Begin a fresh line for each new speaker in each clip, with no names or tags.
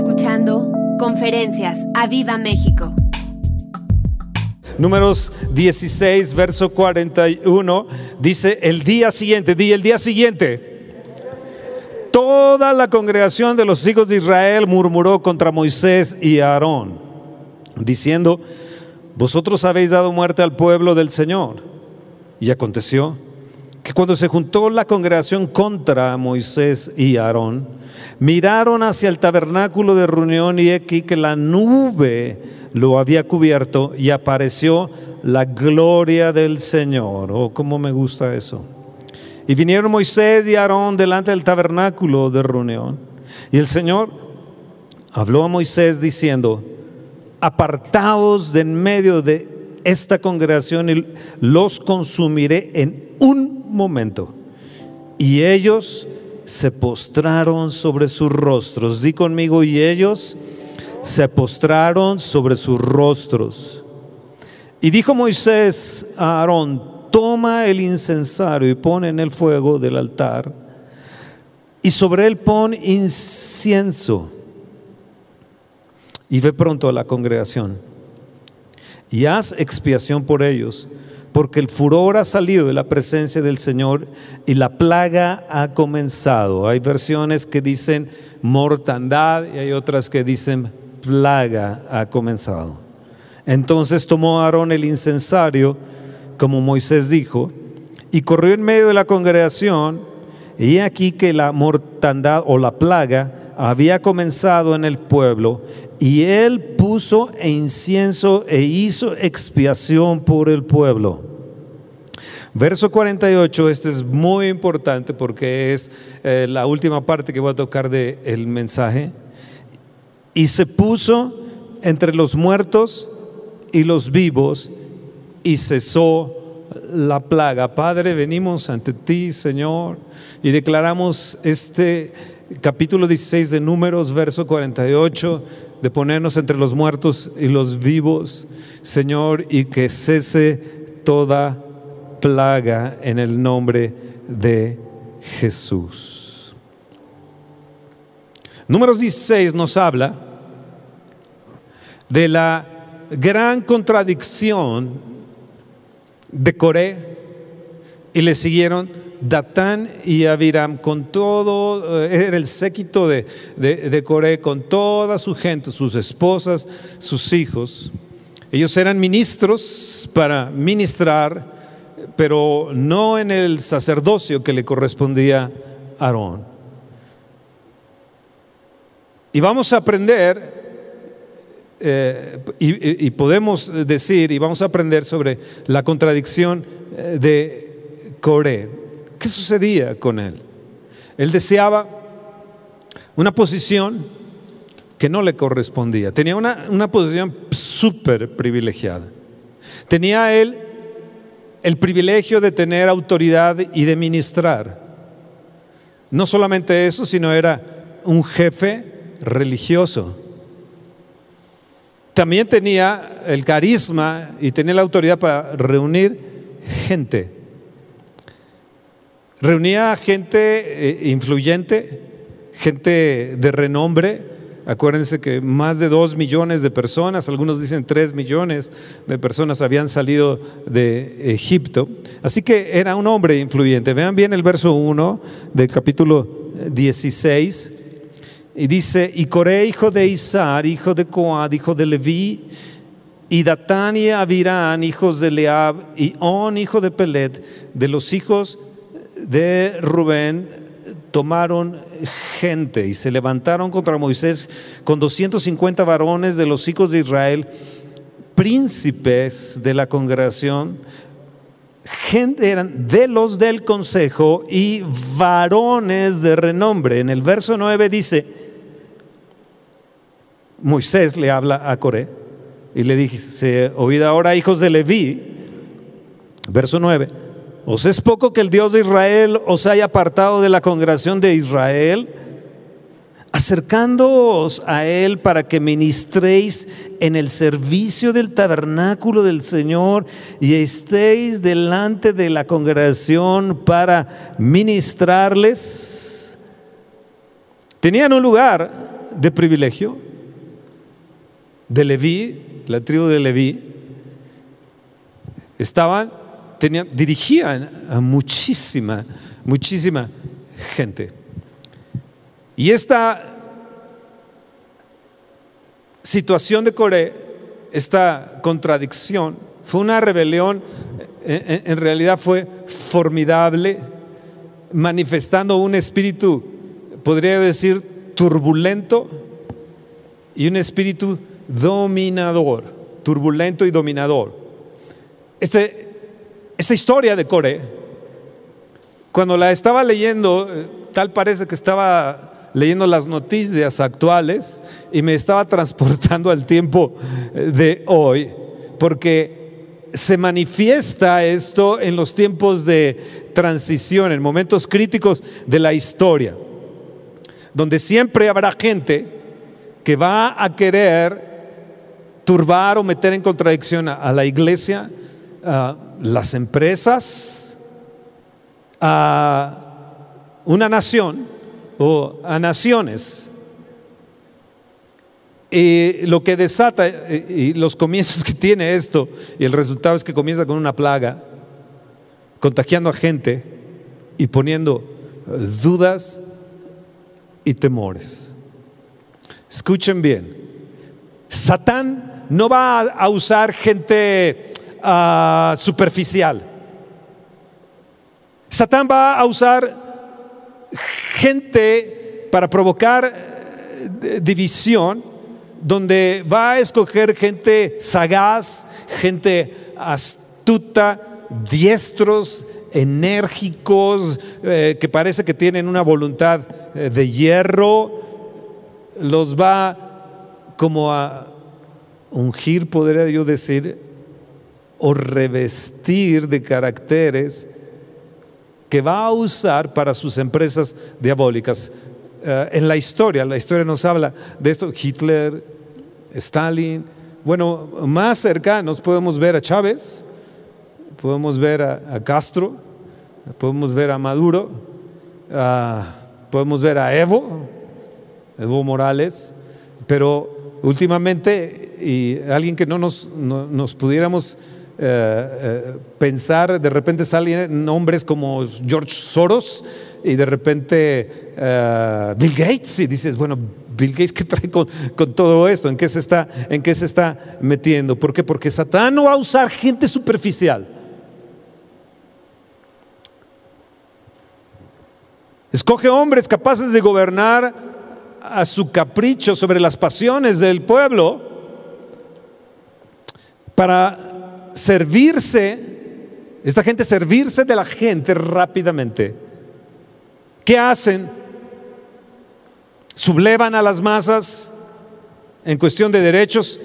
escuchando Conferencias a Viva México.
Números 16, verso 41, dice el día siguiente, di el día siguiente. Toda la congregación de los hijos de Israel murmuró contra Moisés y Aarón, diciendo, vosotros habéis dado muerte al pueblo del Señor. Y aconteció que cuando se juntó la congregación contra Moisés y Aarón, miraron hacia el tabernáculo de reunión y aquí que la nube lo había cubierto y apareció la gloria del Señor. Oh, cómo me gusta eso. Y vinieron Moisés y Aarón delante del tabernáculo de reunión. Y el Señor habló a Moisés diciendo, apartados de en medio de esta congregación y los consumiré en un momento. Y ellos se postraron sobre sus rostros. Di conmigo, y ellos se postraron sobre sus rostros. Y dijo Moisés a Aarón, toma el incensario y pone en el fuego del altar, y sobre él pon incienso. Y ve pronto a la congregación, y haz expiación por ellos porque el furor ha salido de la presencia del Señor y la plaga ha comenzado. Hay versiones que dicen mortandad y hay otras que dicen plaga ha comenzado. Entonces tomó Aarón el incensario, como Moisés dijo, y corrió en medio de la congregación, y aquí que la mortandad o la plaga había comenzado en el pueblo, y él puso incienso e hizo expiación por el pueblo. Verso 48, este es muy importante porque es eh, la última parte que voy a tocar del el mensaje. Y se puso entre los muertos y los vivos y cesó la plaga. Padre, venimos ante ti, Señor, y declaramos este capítulo 16 de Números, verso 48 de ponernos entre los muertos y los vivos, Señor, y que cese toda plaga en el nombre de Jesús. Números 16 nos habla de la gran contradicción de Coré y le siguieron Datán y Abiram, con todo, eh, era el séquito de, de, Coré, con toda su gente, sus esposas, sus hijos. Ellos eran ministros para ministrar, pero no en el sacerdocio que le correspondía a Aarón. Y vamos a aprender, eh, y, y, podemos decir, y vamos a aprender sobre la contradicción eh, de Coré. ¿Qué sucedía con él? Él deseaba una posición que no le correspondía. Tenía una, una posición súper privilegiada. Tenía él el privilegio de tener autoridad y de ministrar. No solamente eso, sino era un jefe religioso. También tenía el carisma y tenía la autoridad para reunir gente. Reunía gente eh, influyente, gente de renombre. Acuérdense que más de dos millones de personas, algunos dicen tres millones de personas habían salido de Egipto. Así que era un hombre influyente. Vean bien el verso 1 del capítulo 16. Y dice, y Coré, hijo de Isar, hijo de Coad, hijo de Leví, y Datán y Abirán, hijos de Leab, y On, hijo de Pelet, de los hijos de Rubén tomaron gente y se levantaron contra Moisés con 250 varones de los hijos de Israel, príncipes de la congregación, gente eran de los del consejo y varones de renombre. En el verso 9 dice, Moisés le habla a Coré y le dice, oíd ahora hijos de Leví, verso 9, ¿Os es poco que el Dios de Israel os haya apartado de la congregación de Israel? Acercándoos a Él para que ministréis en el servicio del tabernáculo del Señor y estéis delante de la congregación para ministrarles. Tenían un lugar de privilegio de Leví, la tribu de Leví, estaban, tenían, dirigían a muchísima, muchísima gente. Y esta situación de Coré, esta contradicción, fue una rebelión, en, en realidad fue formidable, manifestando un espíritu, podría decir, turbulento y un espíritu dominador, turbulento y dominador. Este, esta historia de Core, cuando la estaba leyendo, eh, tal parece que estaba leyendo las noticias actuales y me estaba transportando al tiempo eh, de hoy, porque se manifiesta esto en los tiempos de transición, en momentos críticos de la historia, donde siempre habrá gente que va a querer turbar o meter en contradicción a, la iglesia, las empresas, a una nación o a naciones. Y lo que desata y los comienzos que tiene esto, y el resultado es que comienza con una plaga, contagiando a gente y poniendo dudas y temores. Escuchen bien, Satán no va a usar gente ah, superficial. Satán va a usar gente para provocar eh, división, donde va a escoger gente sagaz, gente astuta, diestros, enérgicos, eh, que parece que tienen una voluntad eh, de hierro, los va como a ungir, podría yo decir, o revestir de caracteres que va a usar para sus empresas diabólicas. Eh, en la historia, la historia nos habla de esto, Hitler, Stalin, bueno, más cercanos podemos ver a Chávez, podemos ver a, Castro, podemos ver a Maduro, podemos ver a Evo, Evo Morales, pero últimamente, y alguien que no nos, nos pudiéramos eh, eh, pensar, de repente salen nombres como George Soros y de repente eh, Bill Gates, y dices, bueno, Bill Gates, ¿qué trae con, todo esto? ¿En qué, se está, ¿En qué se está metiendo? ¿Por qué? Porque Satán no va a usar gente superficial. Escoge hombres capaces de gobernar a su capricho sobre las pasiones del pueblo para servirse, esta gente servirse de la gente rápidamente. ¿Qué hacen? Sublevan a las masas en cuestión de derechos,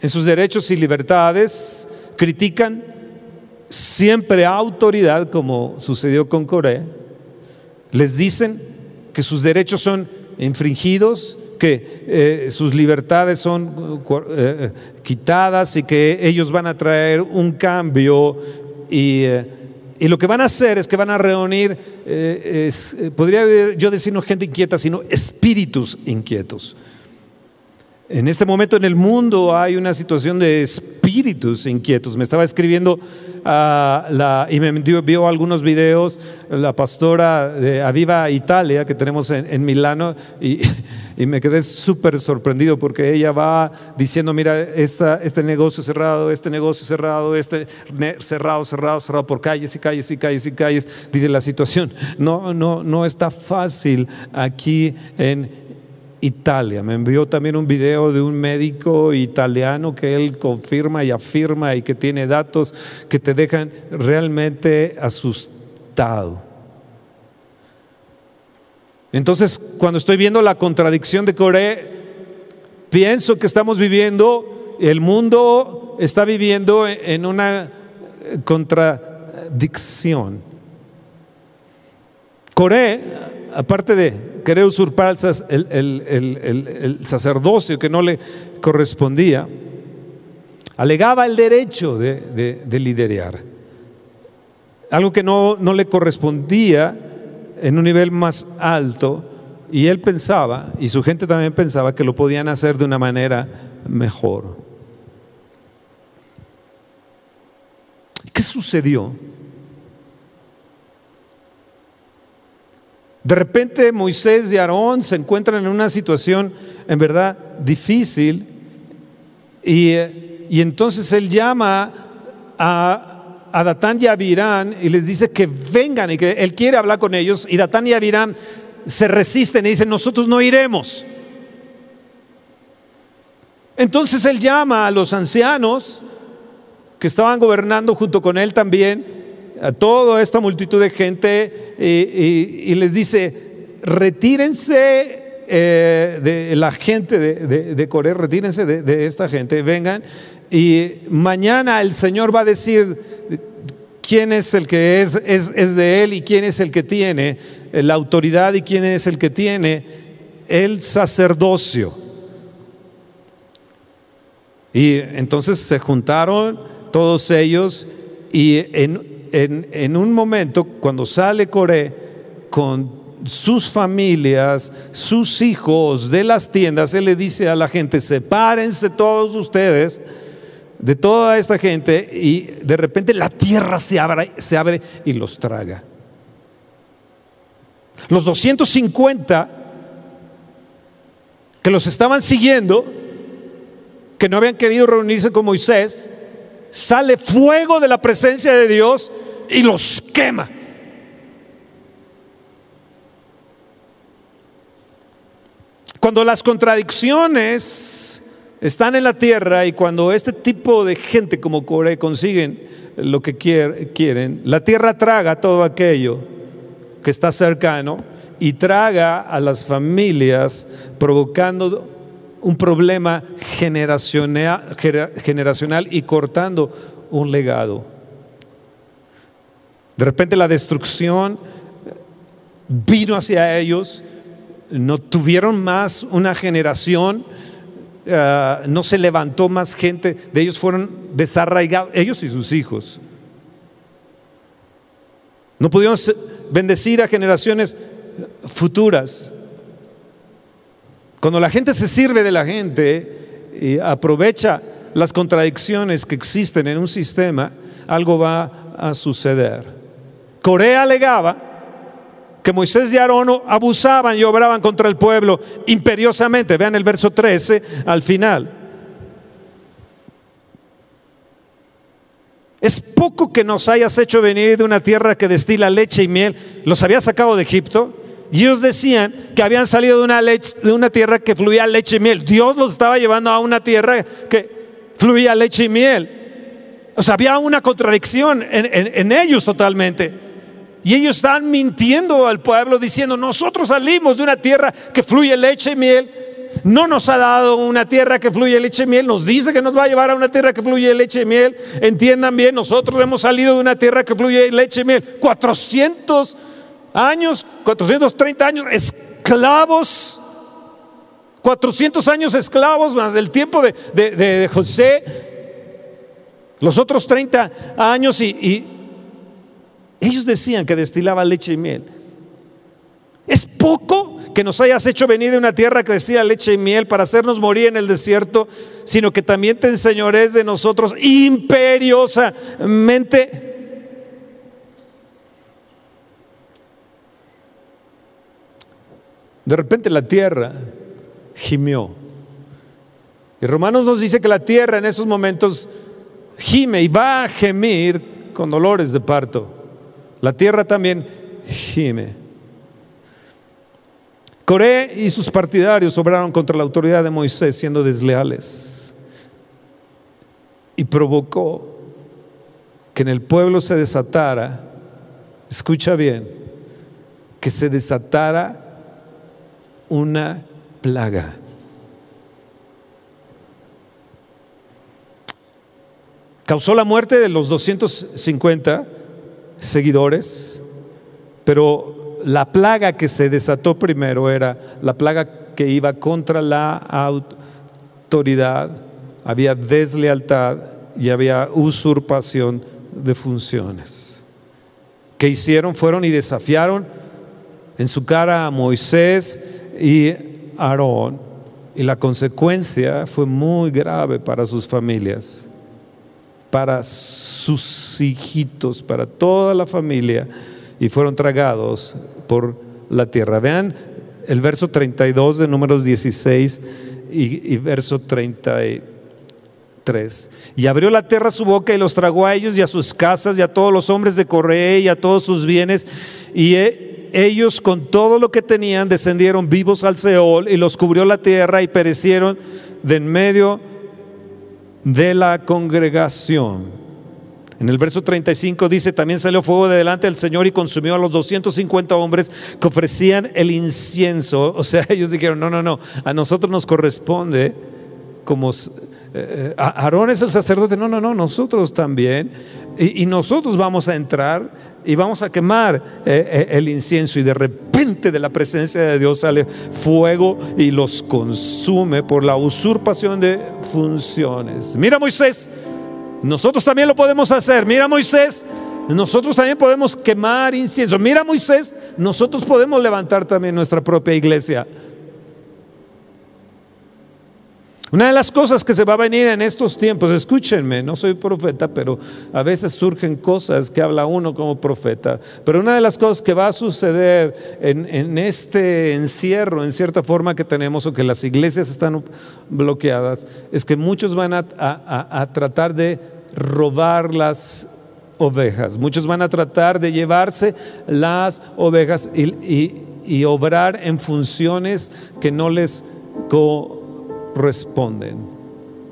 en sus derechos y libertades, critican siempre a autoridad, como sucedió con Corea, les dicen que sus derechos son infringidos, que eh, sus libertades son eh, eh, quitadas y que ellos van a traer un cambio y, y, lo que van a hacer es que van a reunir, podría yo decir no gente inquieta, sino espíritus inquietos. En este momento en el mundo hay una situación de espíritus inquietos. Me estaba escribiendo la, y me envió algunos videos la pastora de Aviva Italia que tenemos en, Milano y, y, me quedé súper sorprendido porque ella va diciendo, mira, esta, este negocio cerrado, este negocio cerrado, este cerrado, cerrado, cerrado por calles y calles y calles y calles. Dice la situación, no, no, no está fácil aquí en Italia. Me envió también un video de un médico italiano que él confirma y afirma y que tiene datos que te dejan realmente asustado. Entonces, cuando estoy viendo la contradicción de Corea, pienso que estamos viviendo, el mundo está viviendo en una contradicción. Corea, aparte de querer usurpar el, sacerdocio que no le correspondía, alegaba el derecho de, liderar, algo que no, no le correspondía en un nivel más alto, y él pensaba, y su gente también pensaba que lo podían hacer de una manera mejor. ¿Qué sucedió? De repente Moisés y Aarón se encuentran en una situación en verdad difícil y, y entonces él llama a, a Datán y a Abirán y les dice que vengan y que él quiere hablar con ellos y Datán y Abirán se resisten y dicen, nosotros no iremos. Entonces él llama a los ancianos que estaban gobernando junto con él también, a toda esta multitud de gente, y, les dice, retírense eh, de la gente de, de, Corea, retírense de, esta gente, vengan, y mañana el Señor va a decir quién es el que es, es, de Él y quién es el que tiene la autoridad y quién es el que tiene el sacerdocio. Y entonces se juntaron todos ellos y en, en, un momento, cuando sale Coré con sus familias, sus hijos de las tiendas, él le dice a la gente, sepárense todos ustedes de toda esta gente y de repente la tierra se abre, se abre y los traga. Los 250 que los estaban siguiendo, que no habían querido reunirse con Moisés, sale fuego de la presencia de Dios y los quema. Cuando las contradicciones están en la tierra y cuando este tipo de gente como Coré consiguen lo que quieren, la tierra traga todo aquello que está cercano y traga a las familias provocando un problema generacional, y cortando un legado. De repente la destrucción vino hacia ellos, no tuvieron más una generación Ah, no se levantó más gente, de ellos fueron desarraigados, ellos y sus hijos. No pudieron bendecir a generaciones futuras. Cuando la gente se sirve de la gente y aprovecha las contradicciones que existen en un sistema, algo va a suceder. Corea alegaba que Moisés y Aarón abusaban y obraban contra el pueblo imperiosamente. Vean el verso 13 al final. Es poco que nos hayas hecho venir de una tierra que destila leche y miel. Los había sacado de Egipto. Y ellos decían que habían salido de una, de una tierra que fluía leche y miel. Dios los estaba llevando a una tierra que fluía leche y miel. O sea, había una contradicción en, en ellos totalmente. Y ellos están mintiendo al pueblo diciendo, nosotros salimos de una tierra que fluye leche y miel. No nos ha dado una tierra que fluye leche y miel, nos dice que nos va a llevar a una tierra que fluye leche y miel. Entiendan bien, nosotros hemos salido de una tierra que fluye leche y miel. 400 años, 430 años, esclavos. 400 años esclavos más del tiempo de, de José. Los otros 30 años y ellos decían que destilaba leche y miel. Es poco que nos hayas hecho venir de una tierra que destila leche y miel para hacernos morir en el desierto, sino que también te enseñores de nosotros imperiosamente. De repente la tierra gimió. Y Romanos nos dice que la tierra en esos momentos gime y va a gemir con dolores de parto. La tierra también gime. Coré y sus partidarios obraron contra la autoridad de Moisés siendo desleales y provocó que en el pueblo se desatara, escucha bien, que se desatara una plaga. Causó la muerte de los 250 seguidores, pero la plaga que se desató primero era la plaga que iba contra la autoridad, había deslealtad y había usurpación de funciones. ¿Qué hicieron? Fueron y desafiaron en su cara a Moisés y Aarón. Y la consecuencia fue muy grave para sus familias, para sus hijitos, para toda la familia, y fueron tragados por la tierra. Vean el verso 32 de números 16 y, y verso 33. Y abrió la tierra su boca y los tragó a ellos y a sus casas y a todos los hombres de Correa y a todos sus bienes. Y ellos con todo lo que tenían descendieron vivos al Seol y los cubrió la tierra y perecieron de en medio de la congregación. En el verso 35 dice, también salió fuego de delante del Señor y consumió a los 250 hombres que ofrecían el incienso. O sea, ellos dijeron, no, no, no, a nosotros nos corresponde como... Eh, eh, Aarón es el sacerdote, no, no, no, nosotros también. Y, nosotros vamos a entrar y vamos a quemar eh, el incienso y de repente de la presencia de Dios sale fuego y los consume por la usurpación de funciones. Mira Moisés, nosotros también lo podemos hacer. Mira Moisés, nosotros también podemos quemar incienso. Mira Moisés, nosotros podemos levantar también nuestra propia iglesia. Una de las cosas que se va a venir en estos tiempos, escúchenme, no soy profeta, pero a veces surgen cosas que habla uno como profeta, pero una de las cosas que va a suceder en, este encierro, en cierta forma que tenemos, o que las iglesias están bloqueadas, es que muchos van a, tratar de robar las ovejas, muchos van a tratar de llevarse las ovejas y, obrar en funciones que no les responden.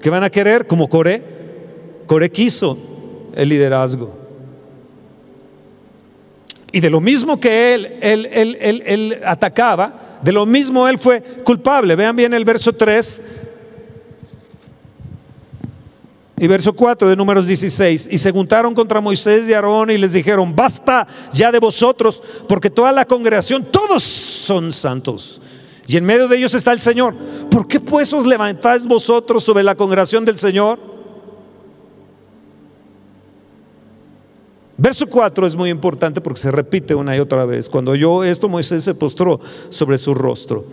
¿Qué van a querer? Como Coré. Coré quiso el liderazgo. Y de lo mismo que él, él, él, él, atacaba, de lo mismo él fue culpable. Vean bien el verso 3 y verso 4 de números 16. Y se juntaron contra Moisés y Aarón y les dijeron, basta ya de vosotros, porque toda la congregación, todos son santos. Y en medio de ellos está el Señor. ¿Por qué pues os levantáis vosotros sobre la congregación del Señor? Verso 4 es muy importante porque se repite una y otra vez. Cuando oyó esto, Moisés se postró sobre su rostro.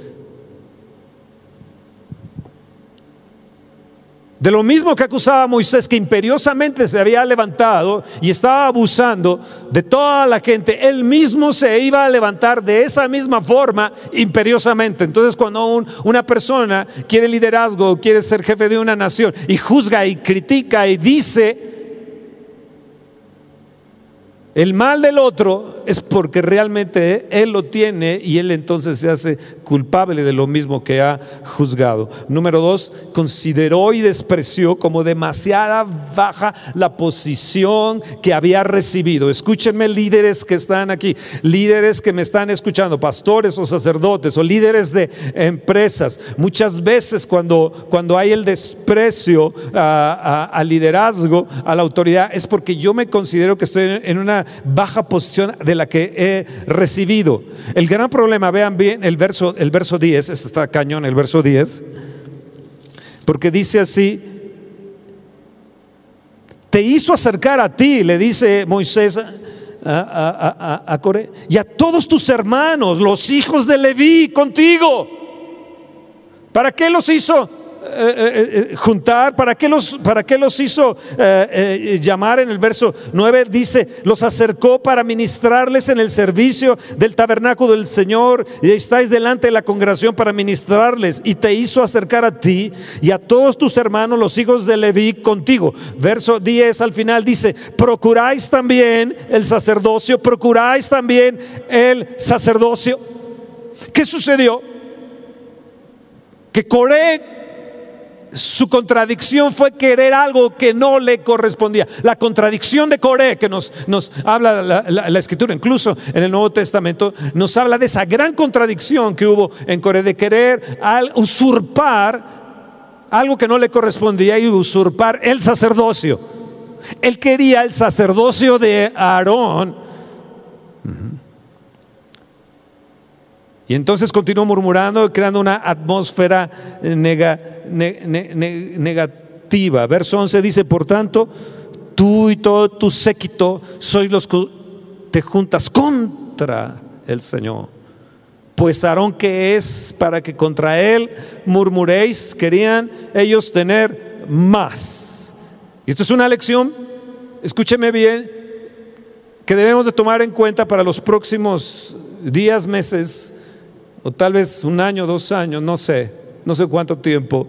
De lo mismo que acusaba a Moisés, que imperiosamente se había levantado y estaba abusando de toda la gente, él mismo se iba a levantar de esa misma forma imperiosamente. Entonces cuando una persona quiere liderazgo, quiere ser jefe de una nación y juzga y critica y dice el mal del otro es porque realmente él lo tiene y él entonces se hace culpable de lo mismo que ha juzgado. Número dos, consideró y despreció como demasiada baja la posición que había recibido. Escúchenme líderes que están aquí, líderes que me están escuchando, pastores o sacerdotes o líderes de empresas. Muchas veces cuando, cuando hay el desprecio al liderazgo, a la autoridad, es porque yo me considero que estoy en una baja posición de la que he recibido. El gran problema, vean bien el verso, el verso 10, este está cañón, el verso 10, porque dice así, te hizo acercar a ti, le dice Moisés a, a, Coré, y a todos tus hermanos, los hijos de Leví, contigo. ¿Para qué los hizo? Eh, eh, eh, juntar, ¿para qué los, para qué los hizo llamar en el verso 9? Dice, los acercó para ministrarles en el servicio del tabernáculo del Señor y estáis delante de la congregación para ministrarles y te hizo acercar a ti y a todos tus hermanos, los hijos de Leví, contigo. Verso 10 al final dice, procuráis también el sacerdocio, procuráis también el sacerdocio. ¿Qué sucedió? Que Coré su contradicción fue querer algo que no le correspondía. La contradicción de Coré, que nos, nos habla la, escritura, incluso en el Nuevo Testamento, nos habla de esa gran contradicción que hubo en Coré, de querer usurpar algo que no le correspondía y usurpar el sacerdocio. Él quería el sacerdocio de Aarón Y entonces continuó murmurando, creando una atmósfera negativa. Verso 11 dice, por tanto, tú y todo tu séquito sois los que te juntas contra el Señor. Pues Aarón que es para que contra él murmuréis, querían ellos tener más. Y esto es una lección, escúcheme bien, que debemos de tomar en cuenta para los próximos días, meses, o tal vez un año, dos años, no sé, no sé cuánto tiempo,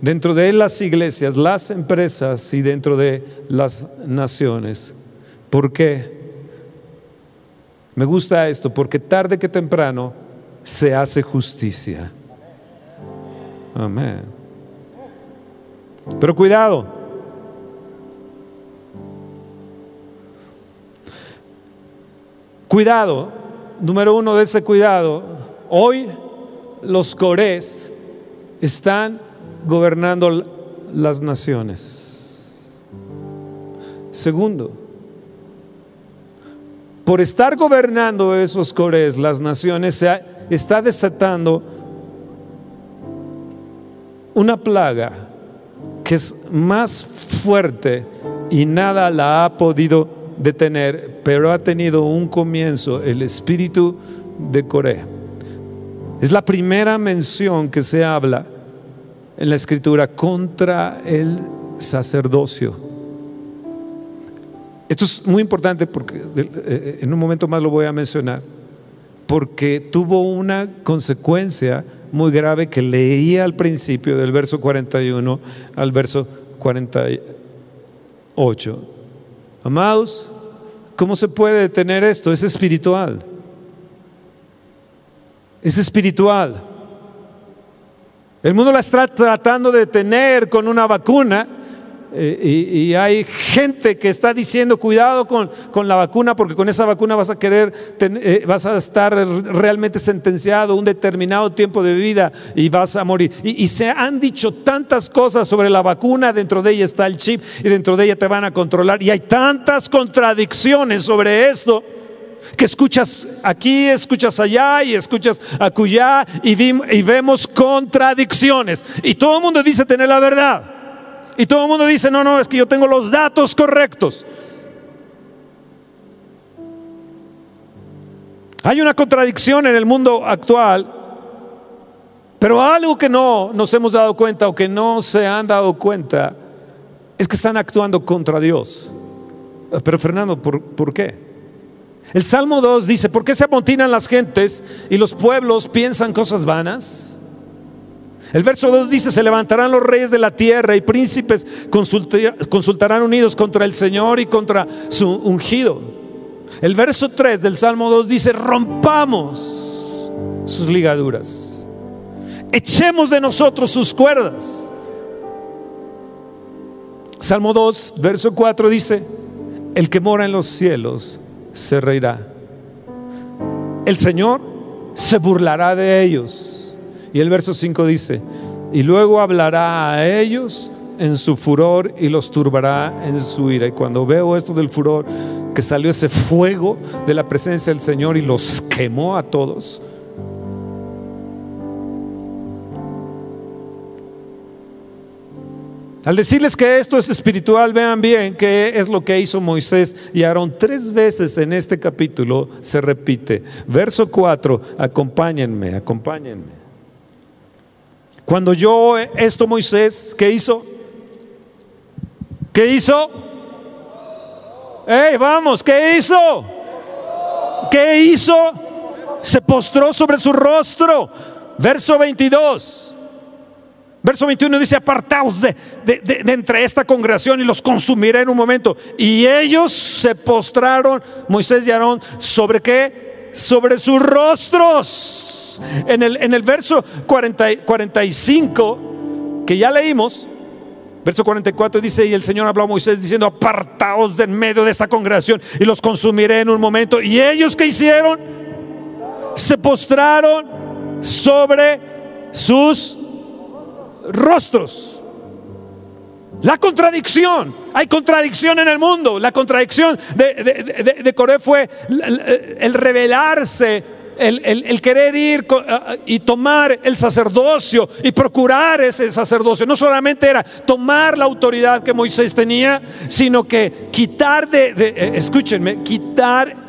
dentro de las iglesias, las empresas y dentro de las naciones. ¿Por qué? Me gusta esto, porque tarde que temprano se hace justicia. Amén. Pero cuidado. Cuidado. Número uno de ese cuidado. Hoy los corés están gobernando las naciones. Segundo, por estar gobernando esos cores, las naciones, se está desatando una plaga que es más fuerte y nada la ha podido detener, pero ha tenido un comienzo, el espíritu de Corea. Es la primera mención que se habla en la escritura contra el sacerdocio. Esto es muy importante porque eh, en un momento más lo voy a mencionar, porque tuvo una consecuencia muy grave que leía al principio del verso 41 al verso 48. Amados, ¿cómo se puede detener esto? Es espiritual. Es espiritual. El mundo la está tratando de detener con una vacuna eh, y, hay gente que está diciendo cuidado con, la vacuna porque con esa vacuna vas a querer, eh, vas a estar realmente sentenciado un determinado tiempo de vida y vas a morir. Y, se han dicho tantas cosas sobre la vacuna, dentro de ella está el chip y dentro de ella te van a controlar. Y hay tantas contradicciones sobre esto que escuchas aquí, escuchas allá y escuchas acullá y, y vemos contradicciones. Y todo el mundo dice tener la verdad. Y todo el mundo dice, no, no, es que yo tengo los datos correctos. Hay una contradicción en el mundo actual, pero algo que no nos hemos dado cuenta o que no se han dado cuenta es que están actuando contra Dios. Pero Fernando, ¿por, ¿por qué? El Salmo 2 dice, ¿por qué se amontinan las gentes y los pueblos piensan cosas vanas? El verso 2 dice, se levantarán los reyes de la tierra y príncipes consultarán unidos contra el Señor y contra su ungido. El verso 3 del Salmo 2 dice, rompamos sus ligaduras, echemos de nosotros sus cuerdas. Salmo 2, verso 4 dice, el que mora en los cielos se reirá. El Señor se burlará de ellos y el verso 5 dice, y luego hablará a ellos en su furor y los turbará en su ira. Y cuando veo esto del furor, que salió ese fuego de la presencia del Señor y los quemó a todos. Al decirles que esto es espiritual, vean bien qué es lo que hizo Moisés y Aarón. Tres veces en este capítulo se repite. Verso 4, acompáñenme, acompáñenme. Cuando yo esto Moisés, ¿qué hizo? ¿Qué hizo? ¡Ey, vamos! ¿Qué hizo? ¿Qué hizo? Se postró sobre su rostro. Verso 22. Verso 21 dice, apartaos de, de, entre esta congregación y los consumiré en un momento. Y ellos se postraron, Moisés y Aarón, ¿sobre qué? Sobre sus rostros. En el, en el verso 45 que ya leímos, verso 44 dice, y el Señor habló a Moisés diciendo, apartaos de en medio de esta congregación y los consumiré en un momento. Y ellos que hicieron, se postraron sobre sus rostros. La contradicción, hay contradicción en el mundo. La contradicción de, de, Coré fue el revelarse el, querer ir y tomar el sacerdocio y procurar ese sacerdocio. No solamente era tomar la autoridad que Moisés tenía, sino que quitar de, eh, escúchenme, quitar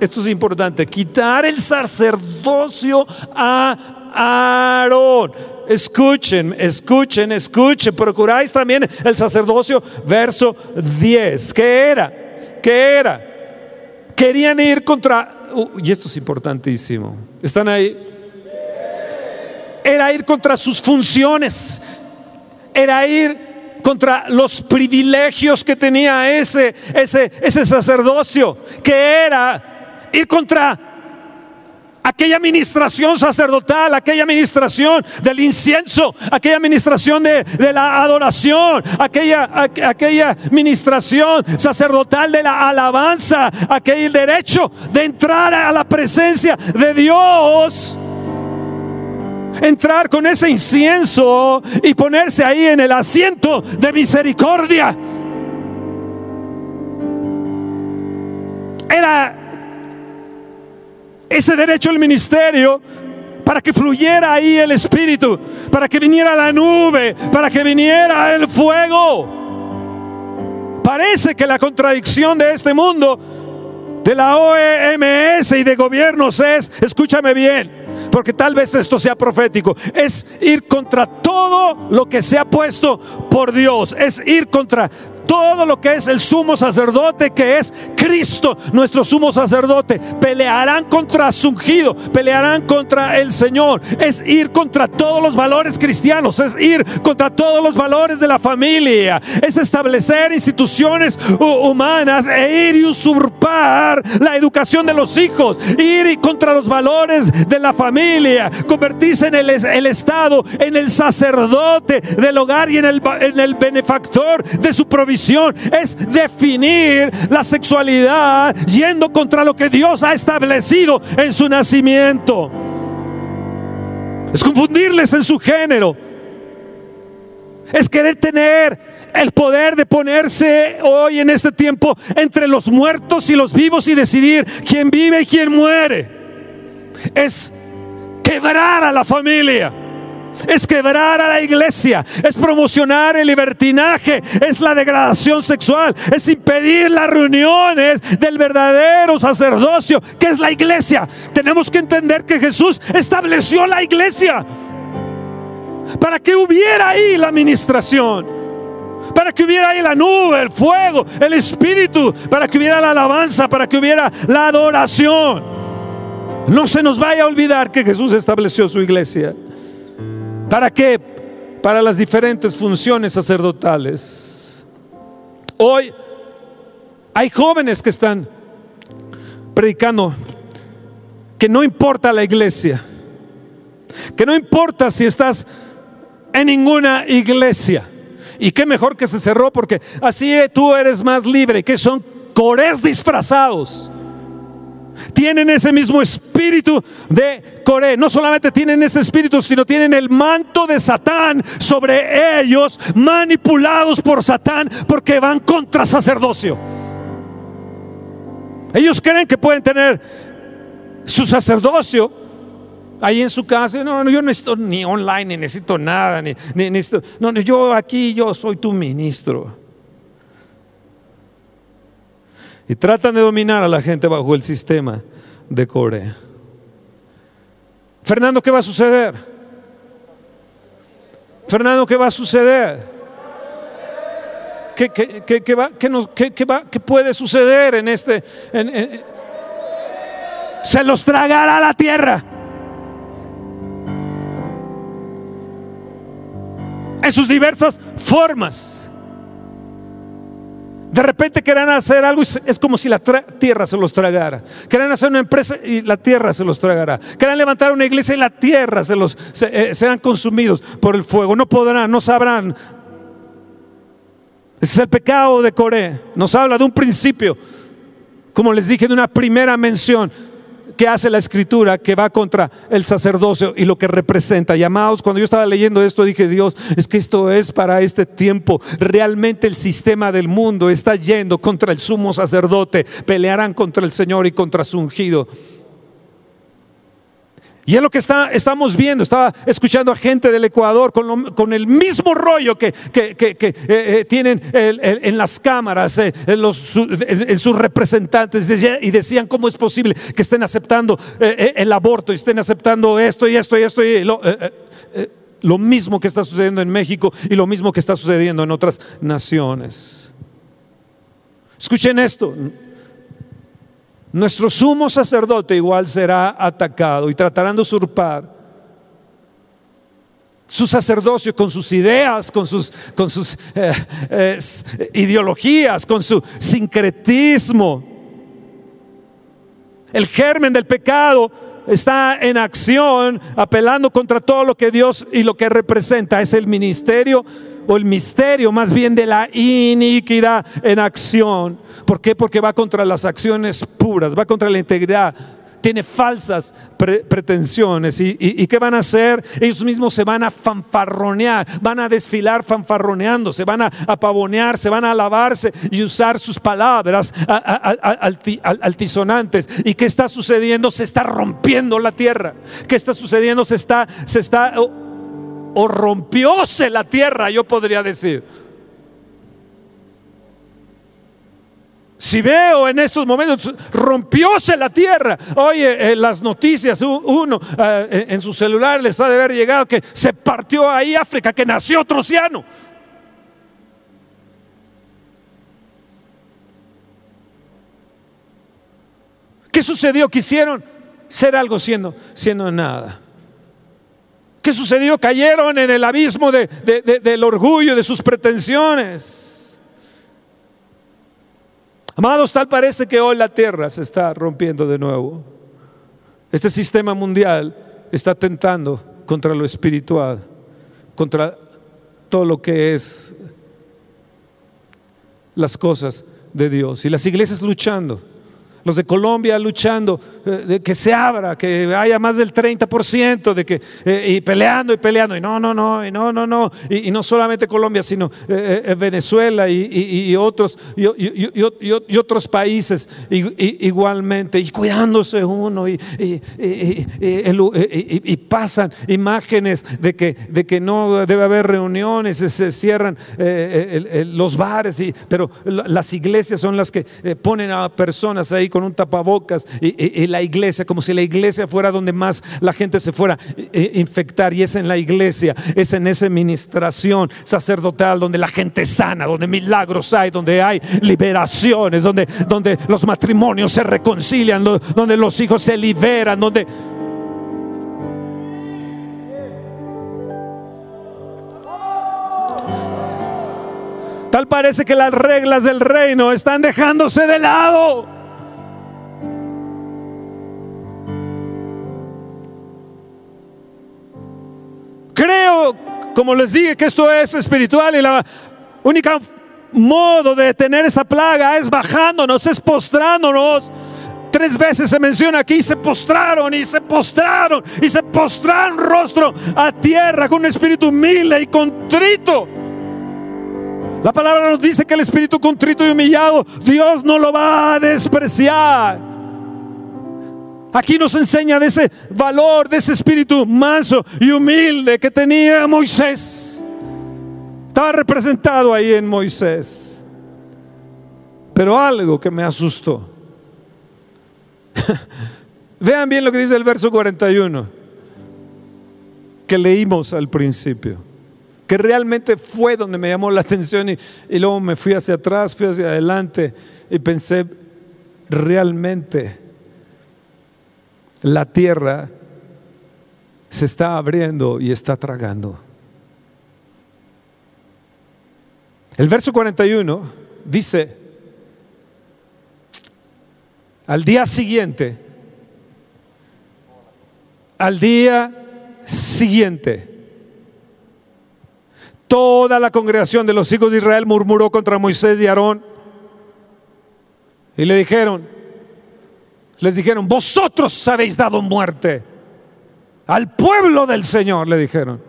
esto es importante, quitar el sacerdocio a Aarón. Escuchen, escuchen, escuchen. Procuráis también el sacerdocio, verso 10. ¿Qué era? ¿Qué era? Querían ir contra, uh, y esto es importantísimo. ¿Están ahí? Era ir contra sus funciones. Era ir contra los privilegios que tenía ese, ese, ese sacerdocio, que era ir contra aquella administración sacerdotal, aquella administración del incienso, aquella administración de, de la adoración, aquella, aquella administración sacerdotal de la alabanza, aquel derecho de entrar a la presencia de Dios entrar con ese incienso y ponerse ahí en el asiento de misericordia. Era ese derecho al ministerio para que fluyera ahí el Espíritu, para que viniera la nube, para que viniera el fuego. Parece que la contradicción de este mundo, de la OMS y de gobiernos es, escúchame bien, porque tal vez esto sea profético, es ir contra todo lo que se ha puesto por Dios, es ir contra todo lo que es el sumo sacerdote, que es Cristo, nuestro sumo sacerdote. Pelearán contra su ungido, pelearán contra el Señor. Es ir contra todos los valores cristianos, es ir contra todos los valores de la familia, es establecer instituciones humanas e ir y usurpar la educación de los hijos, ir y contra los valores de la familia, convertirse en el, Estado, en el sacerdote del hogar y en el, en el benefactor de su provisión es definir la sexualidad yendo contra lo que Dios ha establecido en su nacimiento. Es confundirles en su género. Es querer tener el poder de ponerse hoy en este tiempo entre los muertos y los vivos y decidir quién vive y quién muere. Es quebrar a la familia es quebrar a la iglesia, es promocionar el libertinaje, es la degradación sexual, es impedir las reuniones del verdadero sacerdocio, que es la iglesia. Tenemos que entender que Jesús estableció la iglesia para que hubiera ahí la administración para que hubiera ahí la nube, el fuego, el espíritu, para que hubiera la alabanza, para que hubiera la adoración. No se nos vaya a olvidar que Jesús estableció su iglesia. ¿Para qué? Para las diferentes funciones sacerdotales. Hoy hay jóvenes que están predicando que no importa la iglesia, que no importa si estás en ninguna iglesia. Y qué mejor que se cerró porque así tú eres más libre, que son cores disfrazados tienen ese mismo espíritu de Coré. No solamente tienen ese espíritu, sino tienen el manto de Satán sobre ellos, manipulados por Satán, porque van contra sacerdocio. Ellos creen que pueden tener su sacerdocio ahí en su casa. No, no yo no necesito ni online, ni necesito nada, ni, ni necesito. No, yo aquí, yo soy tu ministro. Y tratan de dominar a la gente bajo el sistema de Corea. Fernando, ¿qué va a suceder? Fernando, ¿qué va a suceder? ¿Qué, qué, va, qué puede suceder en este? se los tragará la tierra. En sus diversas formas. De repente querrán hacer algo y es como si la tierra se los tragara. Querrán hacer una empresa y la tierra se los tragará. Querrán levantar una iglesia y la tierra se los eh, serán consumidos por el fuego. No podrán, no sabrán. Ese es el pecado de Coré. Nos habla de un principio, como les dije, de una primera mención que hace la escritura que va contra el sacerdocio y lo que representa. Llamados, cuando yo estaba leyendo esto dije, Dios, es que esto es para este tiempo. Realmente el sistema del mundo está yendo contra el sumo sacerdote. Pelearán contra el Señor y contra su ungido. Y es lo que está, estamos viendo. Estaba escuchando a gente del Ecuador con, con el mismo rollo que, que, que, eh, eh, tienen en las cámaras, eh, en, los, en, sus representantes. Y decían cómo es posible que estén aceptando el aborto y estén aceptando esto y esto y esto. Y lo, lo mismo que está sucediendo en México y lo mismo que está sucediendo en otras naciones. Escuchen esto. Nuestro sumo sacerdote igual será atacado y tratarán de usurpar su sacerdocio con sus ideas, con sus, con sus eh, eh, ideologías, con su sincretismo. El germen del pecado está en acción, apelando contra todo lo que Dios y lo que representa. Es el ministerio o el misterio más bien de la iniquidad en acción. ¿Por qué? Porque va contra las acciones puras, va contra la integridad tiene falsas pretensiones. ¿Y, qué van a hacer? Ellos mismos se van a fanfarronear, van a desfilar fanfarroneando, se van a apavonear, se van a alabarse y usar sus palabras altisonantes. ¿Y qué está sucediendo? Se está rompiendo la tierra. ¿Qué está sucediendo? Se está, se está, o, rompióse la tierra, yo podría decir. Si veo en esos momentos, rompióse la tierra. Oye, en las noticias, uno eh, en su celular les ha de haber llegado que se partió ahí África, que nació otro océano. ¿Qué sucedió? Quisieron ser algo siendo, siendo nada. ¿Qué sucedió? Cayeron en el abismo del orgullo, de sus pretensiones. Amados, tal parece que hoy la tierra se está rompiendo de nuevo. Este sistema mundial está tentando contra lo espiritual, contra todo lo que es las cosas de Dios. Y las iglesias luchando los de Colombia luchando, eh, de que se abra, que haya más del 30%, de que, eh, y peleando y peleando, y no, no, no, y no, no, no, y, no solamente Colombia, sino eh, Venezuela y, otros, y, otros países igualmente, y cuidándose uno, y, pasan imágenes de que, de que no debe haber reuniones, se cierran los bares, pero las iglesias son las que ponen a personas ahí con un tapabocas y, la iglesia, como si la iglesia fuera donde más la gente se fuera a eh, eh, infectar. Y es en la iglesia, es en esa administración sacerdotal donde la gente sana, donde milagros hay, donde hay liberaciones, donde, donde los matrimonios se reconcilian, donde los hijos se liberan, donde... Tal parece que las reglas del reino están dejándose de lado. Creo, como les dije, que esto es espiritual y la única modo de detener esa plaga es bajándonos, es postrándonos. Tres veces se menciona aquí, se postraron y se postraron y se postraron rostro a tierra con un espíritu humilde y contrito. La palabra nos dice que el espíritu contrito y humillado, Dios no lo va a despreciar. Aquí nos enseña de ese valor, de ese espíritu manso y humilde que tenía Moisés. Estaba representado ahí en Moisés. Pero algo que me asustó. Vean bien lo que dice el verso 41, que leímos al principio, que realmente fue donde me llamó la atención y, y luego me fui hacia atrás, fui hacia adelante y pensé, realmente la tierra se está abriendo y está tragando. El verso 41 dice, al día siguiente, al día siguiente, toda la congregación de los hijos de Israel murmuró contra Moisés y Aarón y le dijeron, les dijeron, vosotros habéis dado muerte al pueblo del Señor, le dijeron.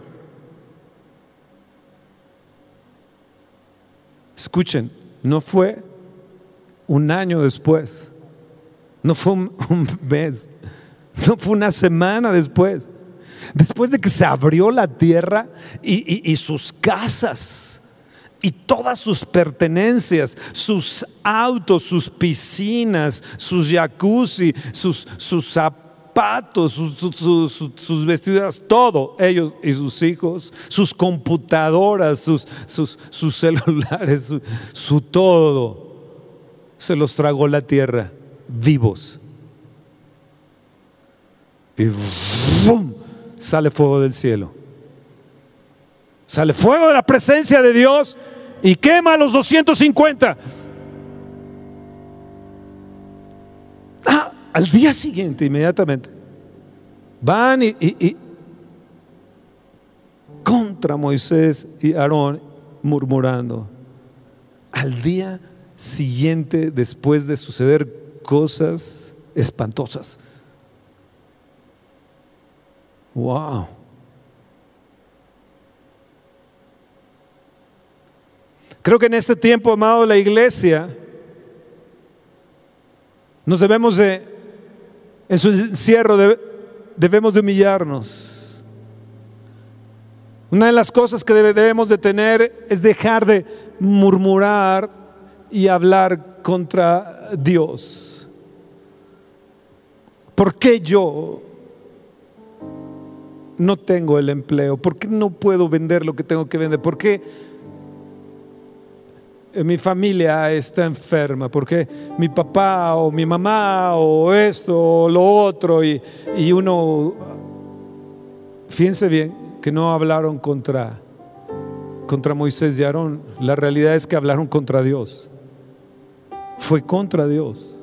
Escuchen, no fue un año después, no fue un, mes, No fue una semana después. Después de que se abrió la tierra y, sus casas y todas sus pertenencias, sus autos, sus piscinas, sus jacuzzi, sus, sus zapatos, sus, sus, vestiduras, todo, ellos y sus hijos, sus computadoras, sus, sus celulares, su, su todo, se los tragó la tierra vivos. Y ¡bum! sale fuego del cielo. Sale fuego de la presencia de Dios y quema a los 250. Ah, al día siguiente, inmediatamente, van y, y contra Moisés y Aarón murmurando. Al día siguiente, después de suceder cosas espantosas. Wow. Creo que en este tiempo, amado, la iglesia, nos debemos de, en su encierro, debemos de humillarnos. Una de las cosas que debemos de tener es dejar de murmurar y hablar contra Dios. ¿Por qué yo no tengo el empleo? ¿Por qué no puedo vender lo que tengo que vender? ¿Por qué mi familia está enferma? ¿Por qué mi papá o mi mamá o esto o lo otro? Y, y uno, fíjense bien, que no hablaron contra, contra Moisés y Aarón. La realidad es que hablaron contra Dios. Fue contra Dios.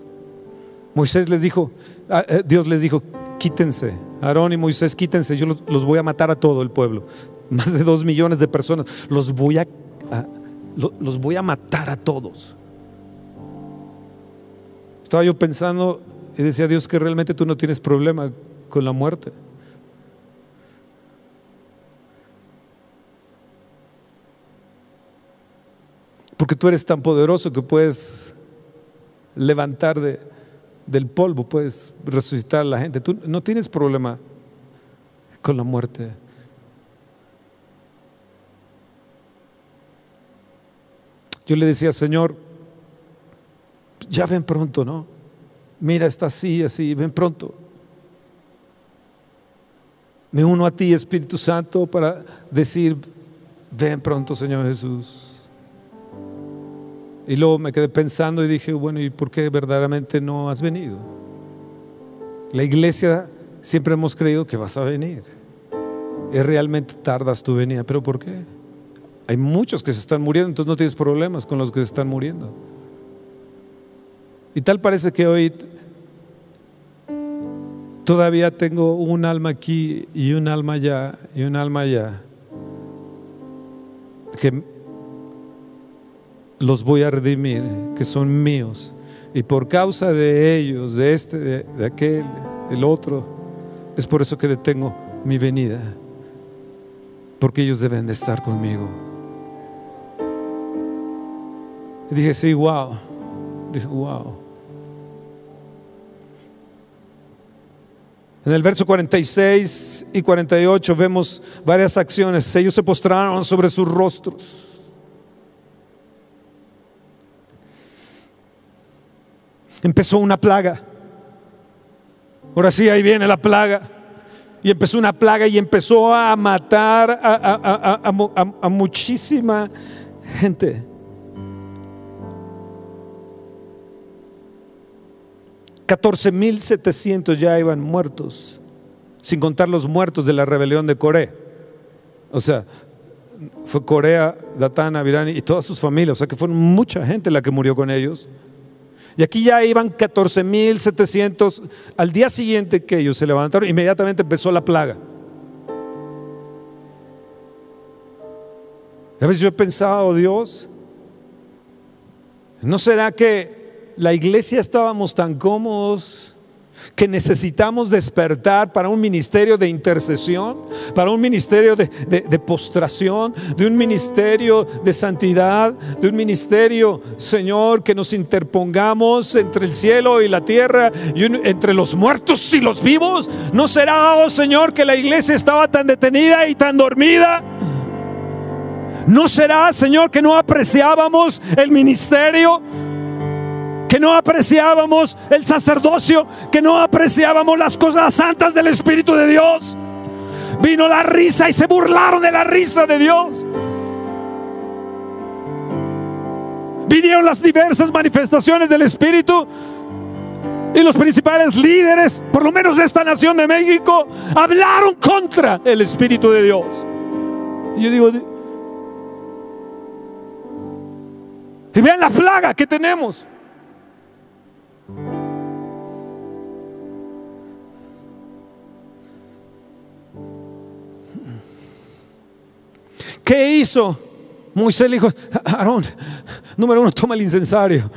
Moisés les dijo, ah, eh, Dios les dijo, quítense, Aarón y Moisés, quítense, yo los, voy a matar a todo el pueblo. Más de dos millones de personas, los voy a, los voy a matar a todos. Estaba yo pensando y decía Dios que realmente tú no tienes problema con la muerte. Porque tú eres tan poderoso que puedes levantar de, del polvo, puedes resucitar a la gente. Tú no tienes problema con la muerte. Yo le decía, Señor, ya ven pronto, ¿no? Mira, está así, así, ven pronto. Me uno a ti, Espíritu Santo, para decir, ven pronto, Señor Jesús. Y luego me quedé pensando y dije, bueno, ¿y por qué verdaderamente no has venido? La iglesia siempre hemos creído que vas a venir. Es realmente tardas tu venida, pero ¿por qué? Hay muchos que se están muriendo, entonces no tienes problemas con los que se están muriendo. Y tal parece que hoy todavía tengo un alma aquí y un alma allá y un alma allá que los voy a redimir, que son míos. Y por causa de ellos, de este, de, aquel, del otro, es por eso que detengo mi venida. Porque ellos deben de estar conmigo. Y dije, sí, wow. Dije, wow. En el verso 46 y 48 vemos varias acciones. Ellos se postraron sobre sus rostros. empezó una plaga. Ahora sí, ahí viene la plaga. Y empezó una plaga y empezó a matar a, muchísima gente. Mil setecientos ya iban muertos, sin contar los muertos de la rebelión de Corea. O sea, fue Corea, Datana, Virani y todas sus familias. O sea que fueron mucha gente la que murió con ellos. Y aquí ya iban 14.700. Al día siguiente que ellos se levantaron, inmediatamente empezó la plaga. A veces yo he pensado, Dios, ¿no será que la iglesia estábamos tan cómodos que necesitamos despertar para un ministerio de intercesión, para un ministerio de, postración, de un ministerio de santidad, de un ministerio, Señor, que nos interpongamos entre el cielo y la tierra y entre los muertos y los vivos. ¿No será, oh Señor, que la iglesia estaba tan detenida y tan dormida? ¿No será, Señor, que no apreciábamos el ministerio? Que no apreciábamos el sacerdocio, que no apreciábamos las cosas santas del Espíritu de Dios. Vino la risa y se burlaron de la risa de Dios. Vinieron las diversas manifestaciones del Espíritu y los principales líderes, por lo menos de esta nación de México, hablaron contra el Espíritu de Dios. Y yo digo, y vean la plaga que tenemos. ¿Qué hizo? Moisés le dijo, Aarón, número uno, toma el incensario.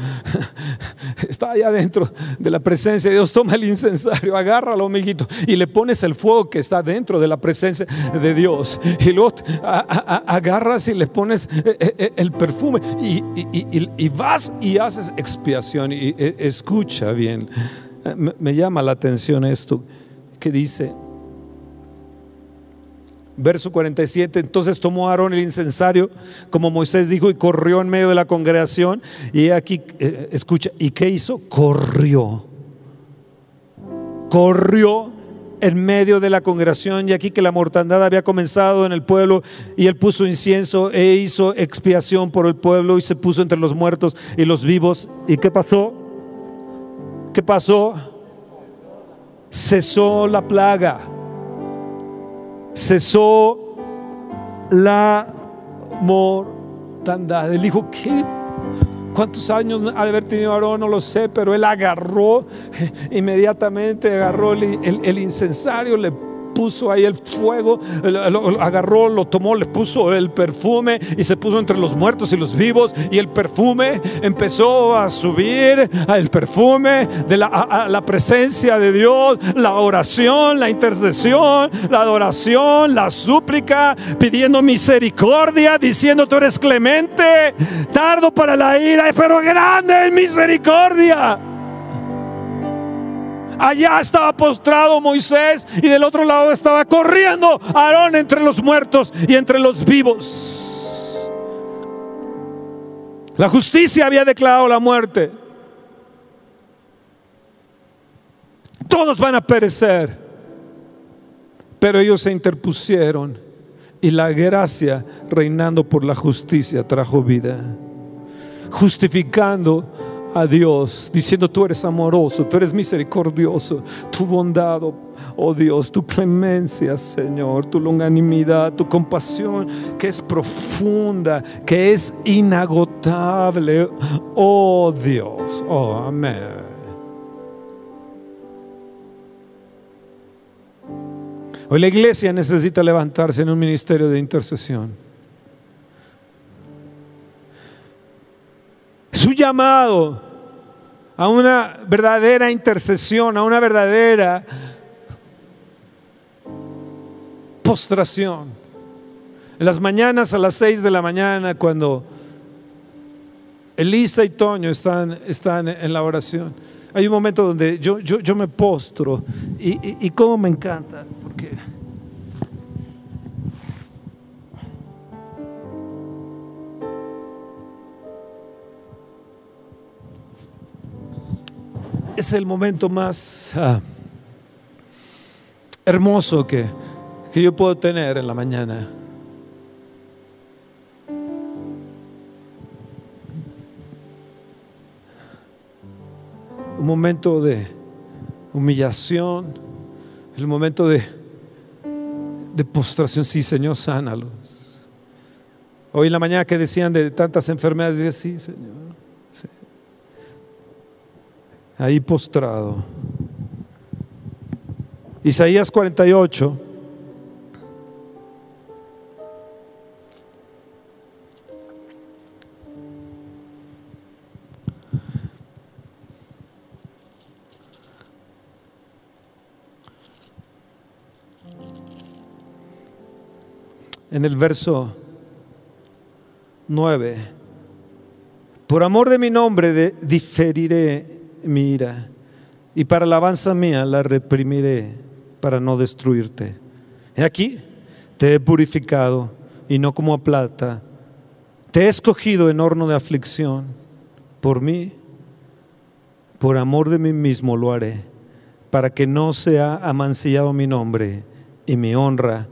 Está allá dentro de la presencia de Dios, toma el incensario, agárralo, amiguito, y le pones el fuego que está dentro de la presencia de Dios. Y luego agarras y le pones eh, eh, eh, el perfume y, vas y haces expiación. Y escucha bien, me llama la atención esto que dice, Verso 47, entonces tomó Aarón el incensario, como Moisés dijo, y corrió en medio de la congregación. Y aquí, eh, escucha, ¿y qué hizo? Corrió. Corrió en medio de la congregación y aquí que la mortandad había comenzado en el pueblo y él puso incienso e hizo expiación por el pueblo y se puso entre los muertos y los vivos. ¿Y qué pasó? ¿Qué pasó? Cesó la plaga cesó la mortandad. Él dijo, ¿qué? ¿Cuántos años ha de haber tenido Aarón? No lo sé, pero él agarró, inmediatamente agarró el, el incensario, le puso ahí el fuego, agarró, lo tomó, le puso el perfume y se puso entre los muertos y los vivos y el perfume empezó a subir, el perfume de la, la presencia de Dios, la oración, la intercesión, la adoración, la súplica, pidiendo misericordia, diciendo tú eres clemente, tardo para la ira, pero grande en misericordia. Allá estaba postrado Moisés y del otro lado estaba corriendo Aarón entre los muertos y entre los vivos. La justicia había declarado la muerte. Todos van a perecer. Pero ellos se interpusieron y la gracia reinando por la justicia trajo vida. Justificando a Dios, diciendo tú eres amoroso, tú eres misericordioso, tu bondad, oh Dios, tu clemencia, Señor, tu longanimidad, tu compasión que es profunda, que es inagotable, oh Dios, oh amén. Hoy la iglesia necesita levantarse en un ministerio de intercesión. Llamado a una verdadera intercesión, a una verdadera postración. En las mañanas a las seis de la mañana, cuando Elisa y Toño están, están en la oración, hay un momento donde yo, yo, yo me postro y, y, y cómo me encanta, porque es el momento más ah, hermoso que, que yo puedo tener en la mañana. Un momento de humillación, el momento de, de postración. Sí, Señor, sánalos. Hoy en la mañana que decían de tantas enfermedades, decía, sí, Señor ahí postrado. Isaías 48. en el verso 9. Por amor de mi nombre de, diferiré y para alabanza mía la reprimiré para no destruirte. He aquí, te he purificado y no como a plata. Te he escogido en horno de aflicción. Por mí, por amor de mí mismo lo haré, para que no sea amancillado mi nombre y mi honra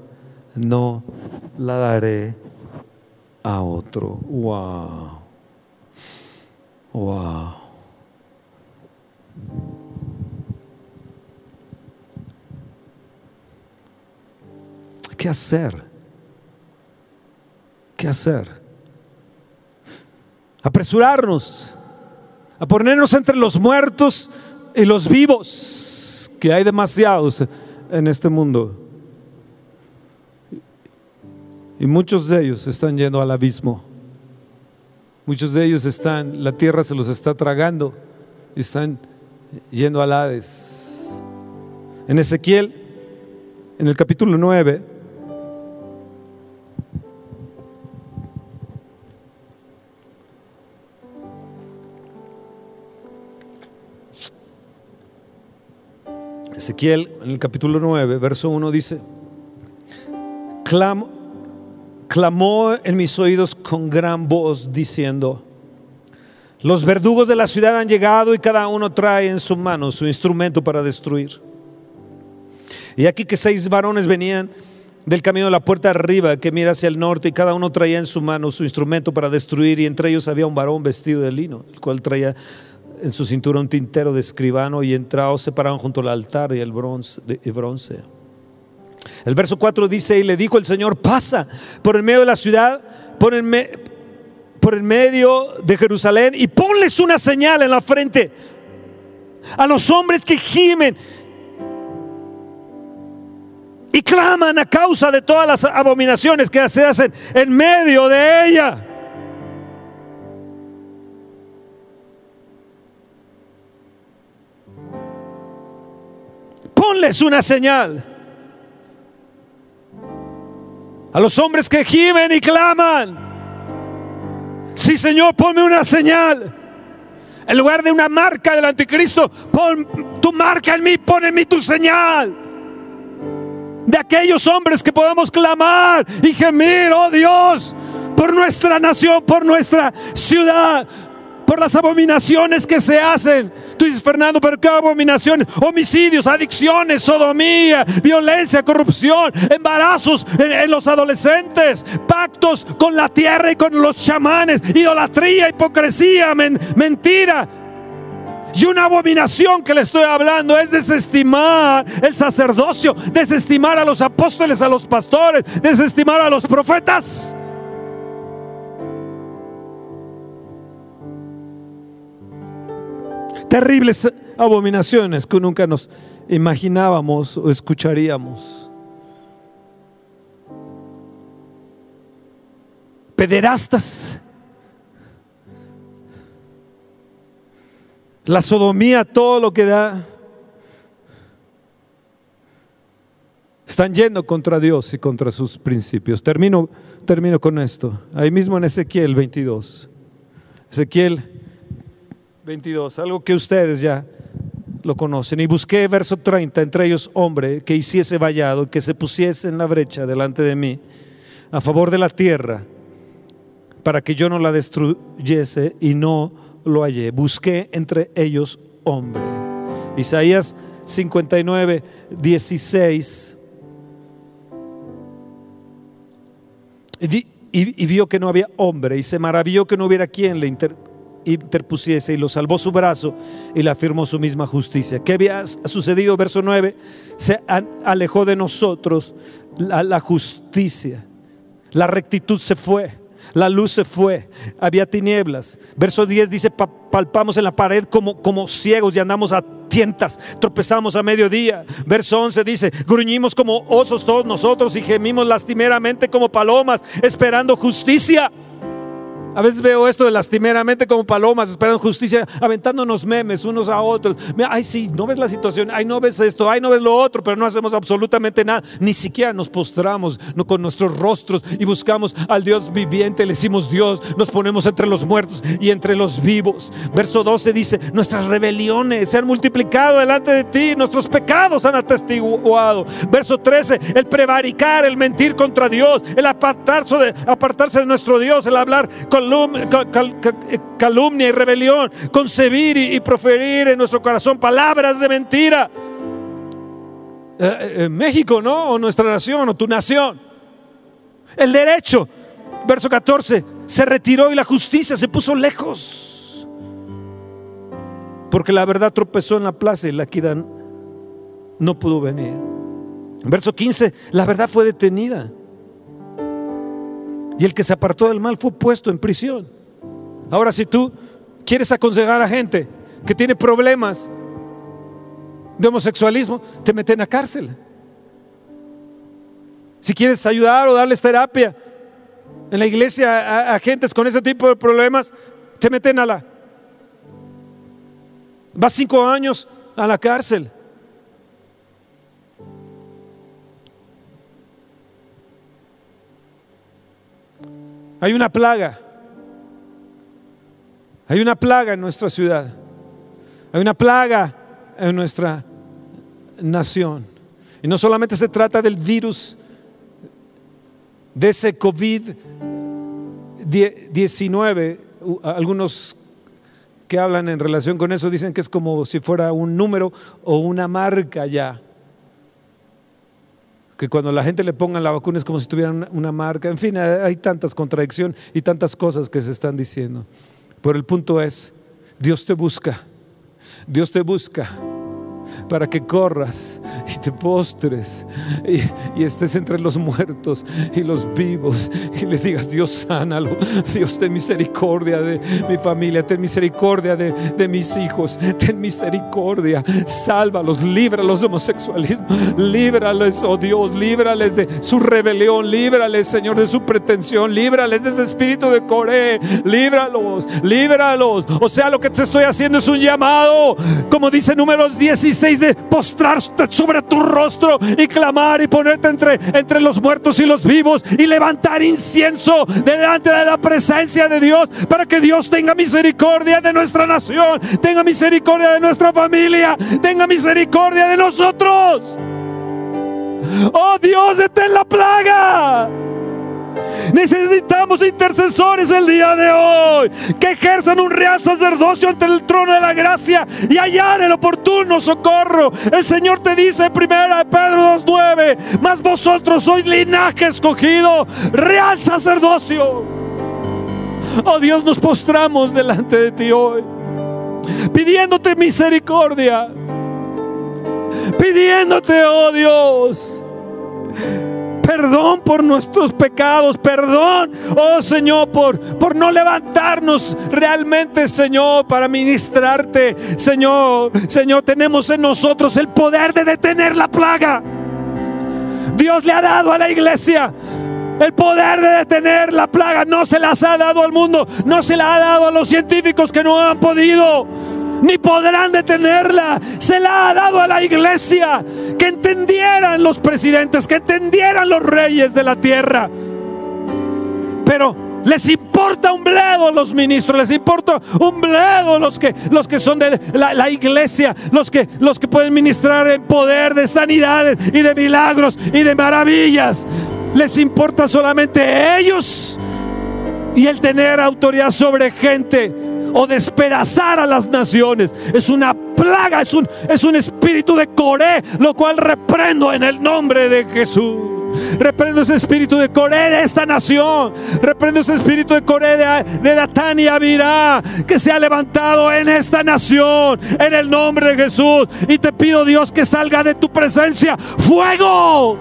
no la daré a otro. Wow. Wow. ¿Qué hacer? ¿Qué hacer? Apresurarnos a ponernos entre los muertos y los vivos, que hay demasiados en este mundo. Y muchos de ellos están yendo al abismo. Muchos de ellos están, la tierra se los está tragando están yendo al Hades. En Ezequiel, en el capítulo 9, Ezequiel, en el capítulo 9, verso 1 dice, clamó en mis oídos con gran voz diciendo, los verdugos de la ciudad han llegado y cada uno trae en su mano su instrumento para destruir. Y aquí que seis varones venían del camino de la puerta arriba que mira hacia el norte y cada uno traía en su mano su instrumento para destruir y entre ellos había un varón vestido de lino, el cual traía en su cintura un tintero de escribano y entrados se pararon junto al altar y el bronce. Bronce. El verso 4 dice, y le dijo el Señor, pasa por el medio de la ciudad, por el, por el medio de Jerusalén y ponles una señal en la frente a los hombres que gimen y claman a causa de todas las abominaciones que se hacen en medio de ella. Ponles una señal. A los hombres que gimen y claman. Sí, Señor, ponme una señal. En lugar de una marca del anticristo, pon tu marca en mí, pon en mí tu señal. De aquellos hombres que podamos clamar y gemir, oh Dios, por nuestra nación, por nuestra ciudad, por las abominaciones que se hacen. Tú dices, Fernando, pero ¿qué abominaciones? Homicidios, adicciones, sodomía, violencia, corrupción, embarazos en, los adolescentes, pactos con la tierra y con los chamanes, idolatría, hipocresía, mentira. Y una abominación que le estoy hablando es desestimar el sacerdocio, desestimar a los apóstoles, a los pastores, desestimar a los profetas. Terribles abominaciones que nunca nos imaginábamos o escucharíamos. Pederastas. La sodomía, todo lo que da. Están yendo contra Dios y contra sus principios. Termino, termino con esto. Ahí mismo en Ezequiel 22. Ezequiel 22, algo que ustedes ya lo conocen. Y busqué, verso 30, entre ellos hombre que hiciese vallado, que se pusiese en la brecha delante de mí, a favor de la tierra, para que yo no la destruyese y no lo hallé. Busqué entre ellos hombre. Isaías 59, 16. Y, y, vio que no había hombre y se maravilló que no hubiera quien le inter interpusiese y lo salvó su brazo y le afirmó su misma justicia. ¿Qué había sucedido? Verso 9, se alejó de nosotros la, la justicia, la rectitud se fue. La luz se fue, había tinieblas. Verso 10 dice, palpamos en la pared como, como ciegos y andamos a tientas, tropezamos a mediodía. Verso 11 dice, gruñimos como osos todos nosotros y gemimos lastimeramente como palomas, esperando justicia A veces veo esto de lastimeramente como palomas esperando justicia, aventándonos memes unos a otros. Ay, sí, no ves la situación, ay, no ves esto, ay, no ves lo otro, pero no hacemos absolutamente nada. Ni siquiera nos postramos con nuestros rostros y buscamos al Dios viviente. Le decimos Dios, nos ponemos entre los muertos y entre los vivos. Verso 12 dice: Nuestras rebeliones se han multiplicado delante de ti, nuestros pecados han atestiguado. Verso 13: El prevaricar, el mentir contra Dios, el apartarse de, apartarse de nuestro Dios, el hablar con calumnia y rebelión, concebir y, proferir en nuestro corazón palabras de mentira. Eh, eh, México, ¿no? O nuestra nación, o tu nación. El derecho, verso 14, se retiró y la justicia se puso lejos. Porque la verdad tropezó en la plaza y la equidad no pudo venir. Verso 15, la verdad fue detenida. Y el que se apartó del mal fue puesto en prisión. Ahora, si tú quieres aconsejar a gente que tiene problemas de homosexualismo, te meten a cárcel. Si quieres ayudar o darles terapia en la iglesia a, a gentes con ese tipo de problemas, te meten a la... Vas cinco años a la cárcel. Hay una plaga. Hay una plaga en nuestra ciudad. Hay una plaga en nuestra nación. Y no solamente se trata del virus, de ese COVID-19. Algunos que hablan en relación con eso dicen que es como si fuera un número o una marca ya que cuando la gente le ponga la vacuna es como si tuvieran una marca. En fin, hay tantas contradicciones y tantas cosas que se están diciendo. Pero el punto es, Dios te busca, Dios te busca para que corras y te postres y, estés entre los muertos y los vivos y le digas, Dios sánalo, Dios ten misericordia de mi familia, ten misericordia de, mis hijos, ten misericordia, sálvalos, líbralos de homosexualismo, líbrales, oh Dios, líbrales de su rebelión, líbrales, Señor, de su pretensión, líbrales de ese espíritu de Coré, líbralos, líbralos. O sea, lo que te estoy haciendo es un llamado, como dice números 16 de postrarte sobre tu rostro y clamar y ponerte entre, entre los muertos y los vivos y levantar incienso delante de la presencia de Dios para que Dios tenga misericordia de nuestra nación, tenga misericordia de nuestra familia, tenga misericordia de nosotros. Oh Dios, detén la plaga. Necesitamos intercesores el día de hoy que ejerzan un real sacerdocio ante el trono de la gracia y hallar el oportuno socorro. El Señor te dice en primera Pedro 2.9, mas vosotros sois linaje escogido, real sacerdocio. Oh Dios, nos postramos delante de ti hoy, pidiéndote misericordia, pidiéndote, oh Dios perdón por nuestros pecados, perdón, oh Señor, por, por no levantarnos realmente, Señor, para ministrarte. Señor, Señor, tenemos en nosotros el poder de detener la plaga. Dios le ha dado a la iglesia el poder de detener la plaga. No se las ha dado al mundo, no se la ha dado a los científicos que no han podido ni podrán detenerla. Se la ha dado a la iglesia. Que entendieran los presidentes, que entendieran los reyes de la tierra. Pero les importa un bledo los ministros, les importa un bledo los que, los que son de la, iglesia, los que, los que pueden ministrar en poder de sanidades y de milagros y de maravillas. Les importa solamente ellos y el tener autoridad sobre gente o despedazar a las naciones. Es una plaga, es un, es un espíritu de Coré, lo cual reprendo en el nombre de Jesús. Reprendo ese espíritu de Coré de esta nación. Reprendo ese espíritu de Coré de, de Datán y Abirá que se ha levantado en esta nación. En el nombre de Jesús. Y te pido, Dios, que salga de tu presencia fuego.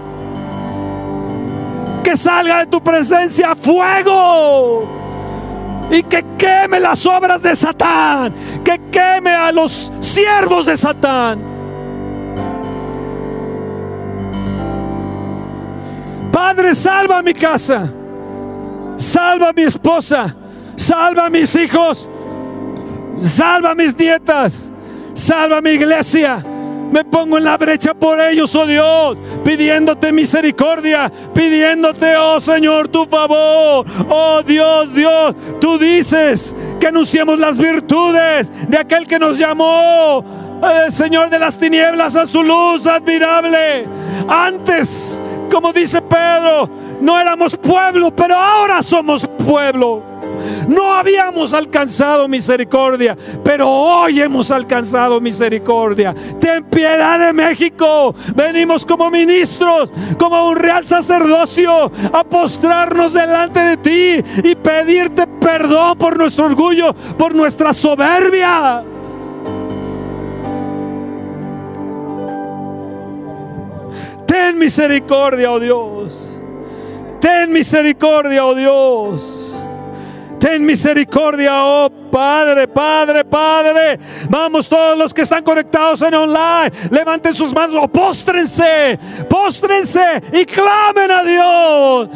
Que salga de tu presencia fuego y que queme las obras de Satán, que queme a los siervos de Satán. Padre, salva mi casa, salva mi esposa, Salva mis hijos. Salva mis nietas. Salva mi iglesia. Me pongo en la brecha por ellos, oh Dios, pidiéndote misericordia, pidiéndote, oh Señor, tu favor. Oh Dios, Dios, tú dices que anunciemos las virtudes de aquel que nos llamó, el Señor de las tinieblas, a su luz admirable. Antes, como dice Pedro, no éramos pueblo, pero ahora somos pueblo. No habíamos alcanzado misericordia, pero hoy hemos alcanzado misericordia. Ten piedad de México. Venimos como ministros, como un real sacerdocio, a postrarnos delante de ti y pedirte perdón por nuestro orgullo, por nuestra soberbia. Ten misericordia, oh Dios. Ten misericordia, oh Dios. Ten misericordia, oh Padre, Padre, Padre. Vamos todos los que están conectados en online. Levanten sus manos o póstrense, póstrense y clamen a Dios.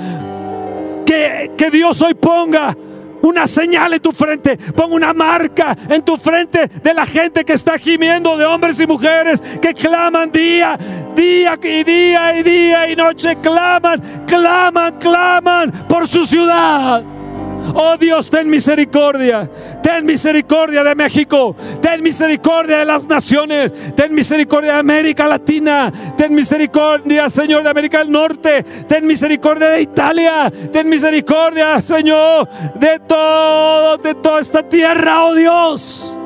Que, que Dios hoy ponga una señal en tu frente, ponga una marca en tu frente de la gente que está gimiendo, de hombres y mujeres que claman día, día y día y día y noche, claman, claman, claman por su ciudad. Oh Dios, ten misericordia. Ten misericordia de México. Ten misericordia de las naciones. Ten misericordia de América Latina. Ten misericordia, Señor, de América del Norte. Ten misericordia de Italia. Ten misericordia, Señor, de todo, de toda esta tierra, oh Dios.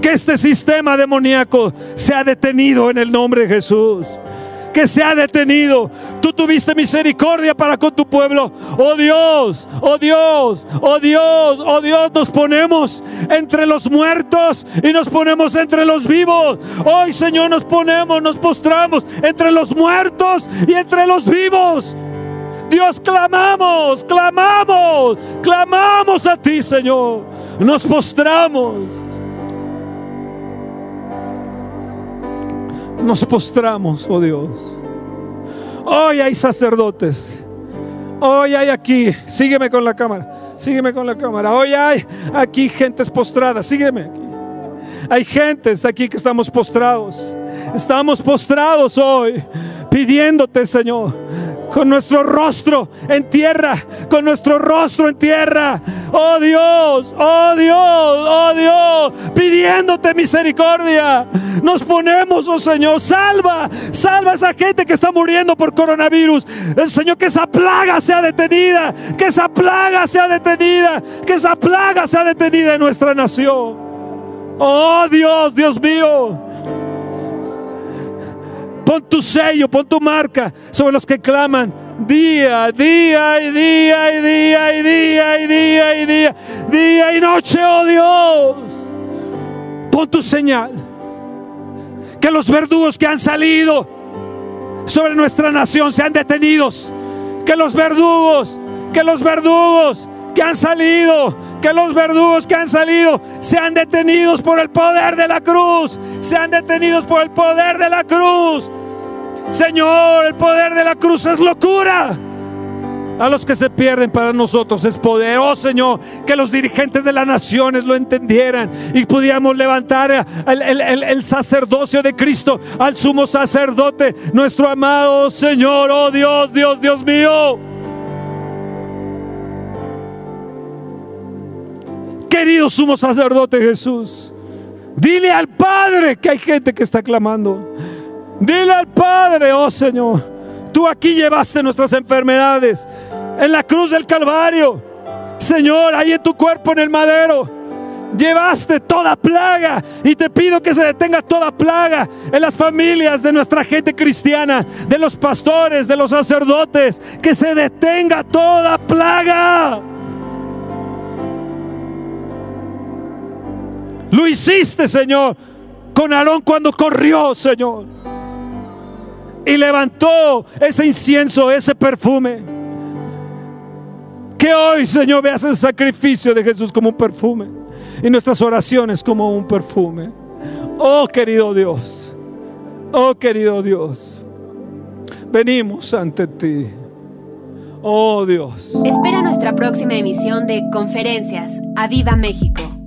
Que este sistema demoníaco sea detenido en el nombre de Jesús que se ha detenido. Tú tuviste misericordia para con tu pueblo. Oh Dios, oh Dios, oh Dios, oh Dios, nos ponemos entre los muertos y nos ponemos entre los vivos. Hoy, Señor, nos ponemos, nos postramos entre los muertos y entre los vivos. Dios, clamamos, clamamos, clamamos a ti, Señor. Nos postramos. Nos postramos, oh Dios. Hoy hay sacerdotes. Hoy hay aquí, sígueme con la cámara, sígueme con la cámara. Hoy hay aquí gentes postradas, sígueme. Hay gentes aquí que estamos postrados. Estamos postrados hoy pidiéndote, Señor, con nuestro rostro en tierra, con nuestro rostro en tierra. Oh Dios, oh Dios, oh Dios, pidiéndote misericordia. Nos ponemos, oh Señor, salva, salva a esa gente que está muriendo por coronavirus. El Señor, que esa plaga sea detenida, que esa plaga sea detenida, que esa plaga sea detenida en nuestra nación. Oh Dios, Dios mío. Pon tu sello, pon tu marca sobre los que claman día, día y día y día y día y día y día, día y noche, oh Dios. Pon tu señal. Que los verdugos que han salido sobre nuestra nación sean detenidos. Que los verdugos, que los verdugos que han salido, que los verdugos que han salido sean detenidos por el poder de la cruz, sean detenidos por el poder de la cruz. Señor, el poder de la cruz es locura. A los que se pierden para nosotros es poder. Oh Señor, que los dirigentes de las naciones lo entendieran y pudiéramos levantar el, sacerdocio de Cristo al sumo sacerdote, nuestro amado Señor. Oh Dios, Dios, Dios mío. Querido sumo sacerdote Jesús, dile al Padre que hay gente que está clamando. Dile al Padre, oh Señor, tú aquí llevaste nuestras enfermedades en la cruz del Calvario. Señor, ahí en tu cuerpo en el madero. Llevaste toda plaga y te pido que se detenga toda plaga en las familias de nuestra gente cristiana, de los pastores, de los sacerdotes, que se detenga toda plaga. Lo hiciste, Señor, con Aarón cuando corrió, Señor y levantó ese incienso, ese perfume. Que hoy, Señor, veas el sacrificio de Jesús como un perfume y nuestras oraciones como un perfume. Oh, querido Dios, oh, querido Dios, venimos ante ti. Oh Dios.
Espera nuestra próxima emisión de Conferencias. ¡A Viva México!